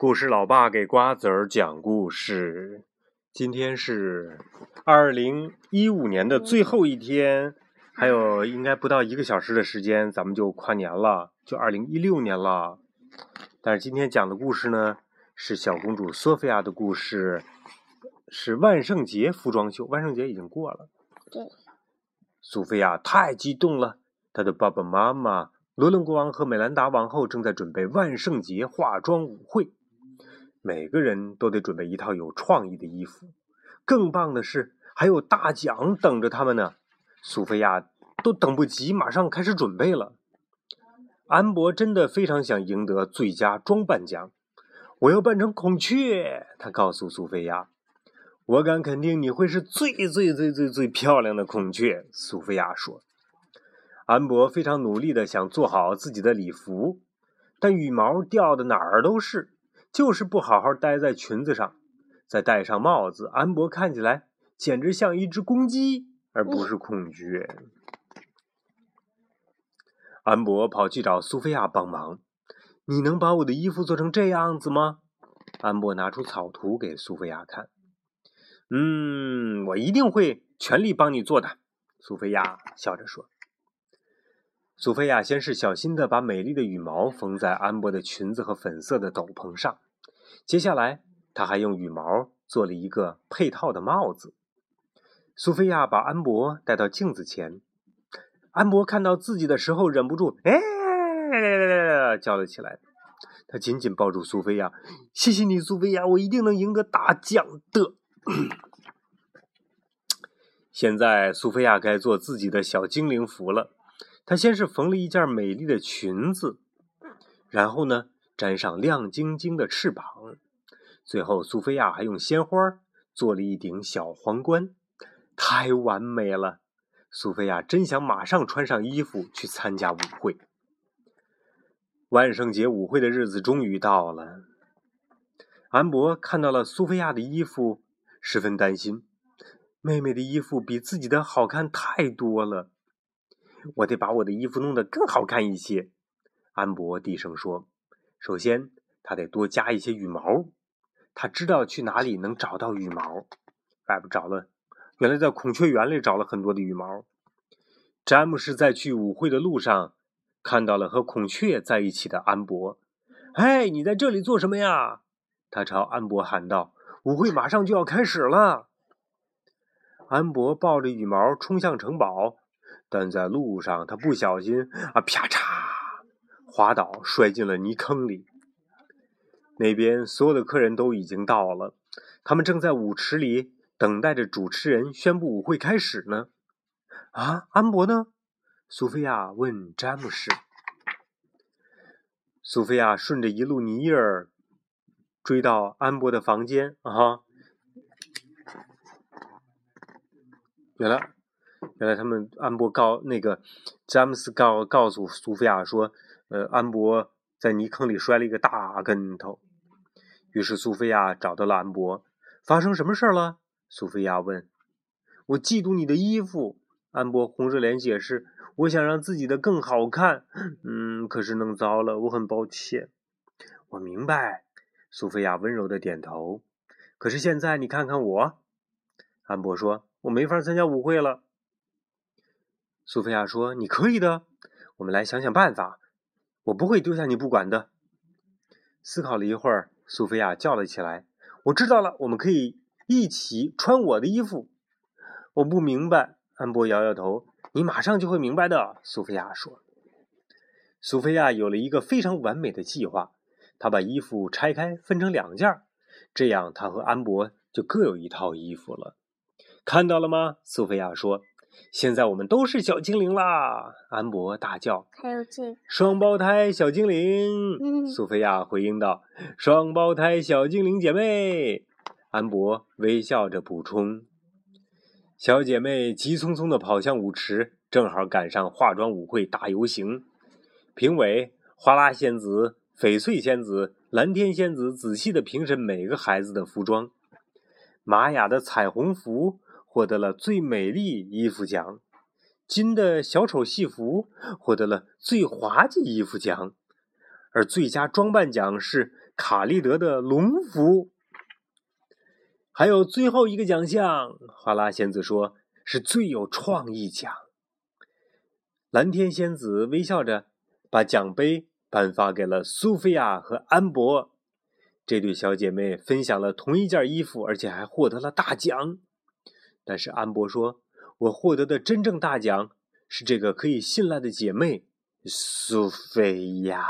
故事老爸给瓜子儿讲故事。今天是二零一五年的最后一天，还有应该不到一个小时的时间，咱们就跨年了，就二零一六年了。但是今天讲的故事呢，是小公主索菲亚的故事，是万圣节服装秀。万圣节已经过了。对。苏菲亚太激动了，她的爸爸妈妈罗伦国王和美兰达王后正在准备万圣节化妆舞会。每个人都得准备一套有创意的衣服，更棒的是还有大奖等着他们呢。苏菲亚都等不及，马上开始准备了。安博真的非常想赢得最佳装扮奖，我要扮成孔雀。他告诉苏菲亚：“我敢肯定你会是最最最最最漂亮的孔雀。”苏菲亚说。安博非常努力的想做好自己的礼服，但羽毛掉的哪儿都是。就是不好好待在裙子上，再戴上帽子，安博看起来简直像一只公鸡，而不是孔雀。安博跑去找苏菲亚帮忙：“你能把我的衣服做成这样子吗？”安博拿出草图给苏菲亚看。“嗯，我一定会全力帮你做的。”苏菲亚笑着说。苏菲亚先是小心地把美丽的羽毛缝在安博的裙子和粉色的斗篷上，接下来，她还用羽毛做了一个配套的帽子。苏菲亚把安博带到镜子前，安博看到自己的时候，忍不住“哎”叫了起来。他紧紧抱住苏菲亚：“谢谢你，苏菲亚，我一定能赢得大奖的。”现在，苏菲亚该做自己的小精灵服了。她先是缝了一件美丽的裙子，然后呢，粘上亮晶晶的翅膀，最后苏菲亚还用鲜花做了一顶小皇冠，太完美了！苏菲亚真想马上穿上衣服去参加舞会。万圣节舞会的日子终于到了，安博看到了苏菲亚的衣服，十分担心，妹妹的衣服比自己的好看太多了。我得把我的衣服弄得更好看一些，安博低声说。首先，他得多加一些羽毛。他知道去哪里能找到羽毛。外边找了，原来在孔雀园里找了很多的羽毛。詹姆士在去舞会的路上看到了和孔雀在一起的安博。哎，你在这里做什么呀？他朝安博喊道：“舞会马上就要开始了。”安博抱着羽毛冲向城堡。但在路上，他不小心啊，啪嚓，滑倒，摔进了泥坑里。那边所有的客人都已经到了，他们正在舞池里等待着主持人宣布舞会开始呢。啊，安博呢？苏菲亚问詹姆士。苏菲亚顺着一路泥印儿追到安博的房间啊哈，原来。原来他们安博告那个詹姆斯告告诉苏菲亚说，呃，安博在泥坑里摔了一个大跟头。于是苏菲亚找到了安博，发生什么事儿了？苏菲亚问。我嫉妒你的衣服，安博红着脸解释。我想让自己的更好看，嗯，可是弄糟了，我很抱歉。我明白，苏菲亚温柔的点头。可是现在你看看我，安博说，我没法参加舞会了。苏菲亚说：“你可以的，我们来想想办法。我不会丢下你不管的。”思考了一会儿，苏菲亚叫了起来：“我知道了，我们可以一起穿我的衣服。”我不明白，安博摇摇头。“你马上就会明白的。”苏菲亚说。苏菲亚有了一个非常完美的计划，她把衣服拆开，分成两件，这样她和安博就各有一套衣服了。看到了吗？苏菲亚说。现在我们都是小精灵啦！安博大叫。还有这双胞胎小精灵。嗯苏菲亚回应道：“双胞胎小精灵姐妹。”安博微笑着补充：“小姐妹急匆匆地跑向舞池，正好赶上化妆舞会大游行。评委花拉仙子、翡翠仙子、蓝天仙子仔细地评审每个孩子的服装。玛雅的彩虹服。获得了最美丽衣服奖，金的小丑戏服获得了最滑稽衣服奖，而最佳装扮奖是卡利德的龙服。还有最后一个奖项，花拉仙子说是最有创意奖。蓝天仙子微笑着把奖杯颁发给了苏菲亚和安博。这对小姐妹分享了同一件衣服，而且还获得了大奖。但是安博说：“我获得的真正大奖是这个可以信赖的姐妹苏菲亚。”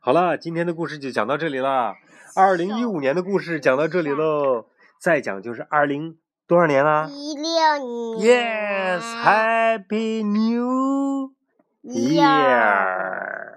好了，今天的故事就讲到这里了。二零一五年的故事讲到这里喽，再讲就是二零多少年啦？一六年。Yes，Happy New Year。